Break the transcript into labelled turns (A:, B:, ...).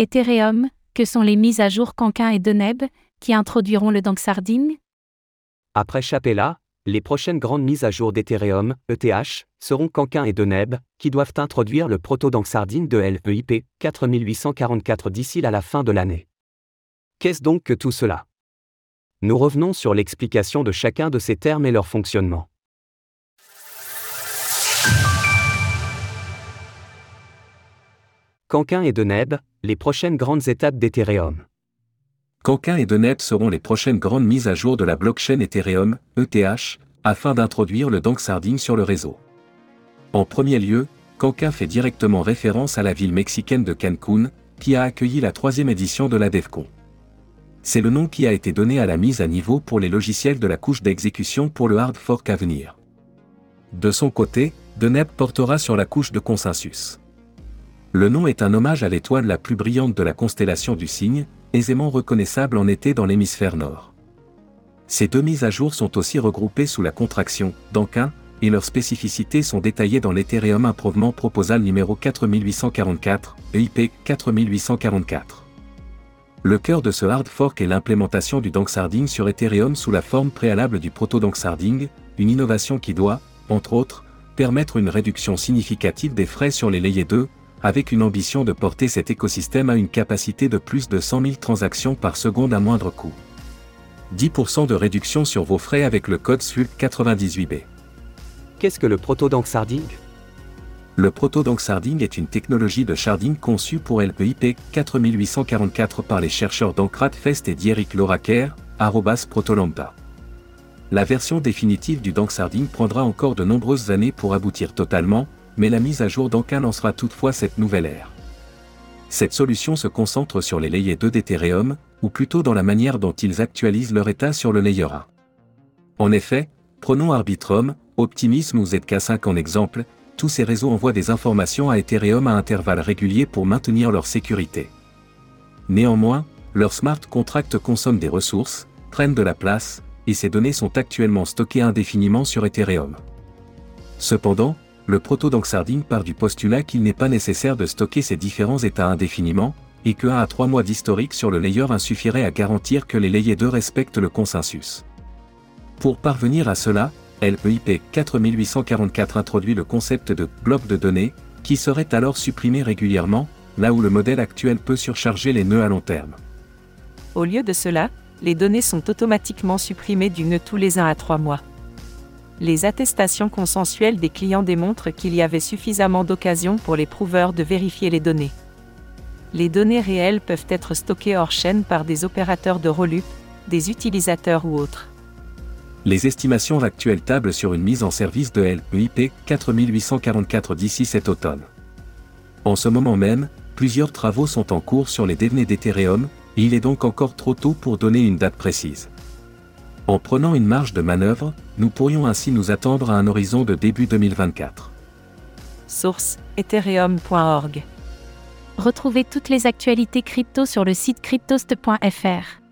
A: Ethereum, que sont les mises à jour Canquin et Deneb, qui introduiront le Danksarding
B: Après Chapella, les prochaines grandes mises à jour d'Ethereum, ETH, seront Canquin et Deneb, qui doivent introduire le proto-Danksarding de LEIP 4844 d'ici à la fin de l'année. Qu'est-ce donc que tout cela? Nous revenons sur l'explication de chacun de ces termes et leur fonctionnement. Canquin et Deneb, les prochaines grandes étapes d'Ethereum.
C: Canquin et Deneb seront les prochaines grandes mises à jour de la blockchain Ethereum, ETH, afin d'introduire le Danksarding sur le réseau. En premier lieu, Canquin fait directement référence à la ville mexicaine de Cancun, qui a accueilli la troisième édition de la DevCon. C'est le nom qui a été donné à la mise à niveau pour les logiciels de la couche d'exécution pour le hard fork à venir. De son côté, Deneb portera sur la couche de consensus. Le nom est un hommage à l'étoile la plus brillante de la constellation du Cygne, aisément reconnaissable en été dans l'hémisphère nord. Ces deux mises à jour sont aussi regroupées sous la contraction d'Anquin, et leurs spécificités sont détaillées dans l'Ethereum Improvement Proposal numéro 4844, EIP 4844. Le cœur de ce hard fork est l'implémentation du Danksarding sur Ethereum sous la forme préalable du proto-Danksarding, une innovation qui doit, entre autres, permettre une réduction significative des frais sur les layers 2, avec une ambition de porter cet écosystème à une capacité de plus de 100 000 transactions par seconde à moindre coût. 10% de réduction sur vos frais avec le code SWIFT98B.
B: Qu'est-ce que le proto-Danksarding
C: Le proto-Danksarding est une technologie de sharding conçue pour LPIP 4844 par les chercheurs d'Ankrat Fest et d'Eric Loraker, arrobas protolambda. La version définitive du Danksarding prendra encore de nombreuses années pour aboutir totalement, mais la mise à jour d'Anka lancera toutefois cette nouvelle ère. Cette solution se concentre sur les layers 2 d'Ethereum, ou plutôt dans la manière dont ils actualisent leur état sur le layer 1. En effet, prenons Arbitrum, Optimism ou ZK5 en exemple, tous ces réseaux envoient des informations à Ethereum à intervalles réguliers pour maintenir leur sécurité. Néanmoins, leurs smart contracts consomment des ressources, prennent de la place, et ces données sont actuellement stockées indéfiniment sur Ethereum. Cependant, le proto-Danksarding part du postulat qu'il n'est pas nécessaire de stocker ces différents états indéfiniment, et que 1 à 3 mois d'historique sur le layer 1 suffirait à garantir que les layers 2 respectent le consensus. Pour parvenir à cela, LEIP 4844 introduit le concept de bloc de données, qui serait alors supprimé régulièrement, là où le modèle actuel peut surcharger les nœuds à long terme.
D: Au lieu de cela, les données sont automatiquement supprimées du nœud tous les 1 à 3 mois les attestations consensuelles des clients démontrent qu'il y avait suffisamment d'occasions pour les prouveurs de vérifier les données. Les données réelles peuvent être stockées hors chaîne par des opérateurs de Rolup, des utilisateurs ou autres.
C: Les estimations actuelles tablent sur une mise en service de LEIP 4844 d'ici cet automne. En ce moment même, plusieurs travaux sont en cours sur les données d'Ethereum, et il est donc encore trop tôt pour donner une date précise. En prenant une marge de manœuvre, nous pourrions ainsi nous attendre à un horizon de début 2024.
D: Source ethereum.org.
A: Retrouvez toutes les actualités crypto sur le site cryptost.fr.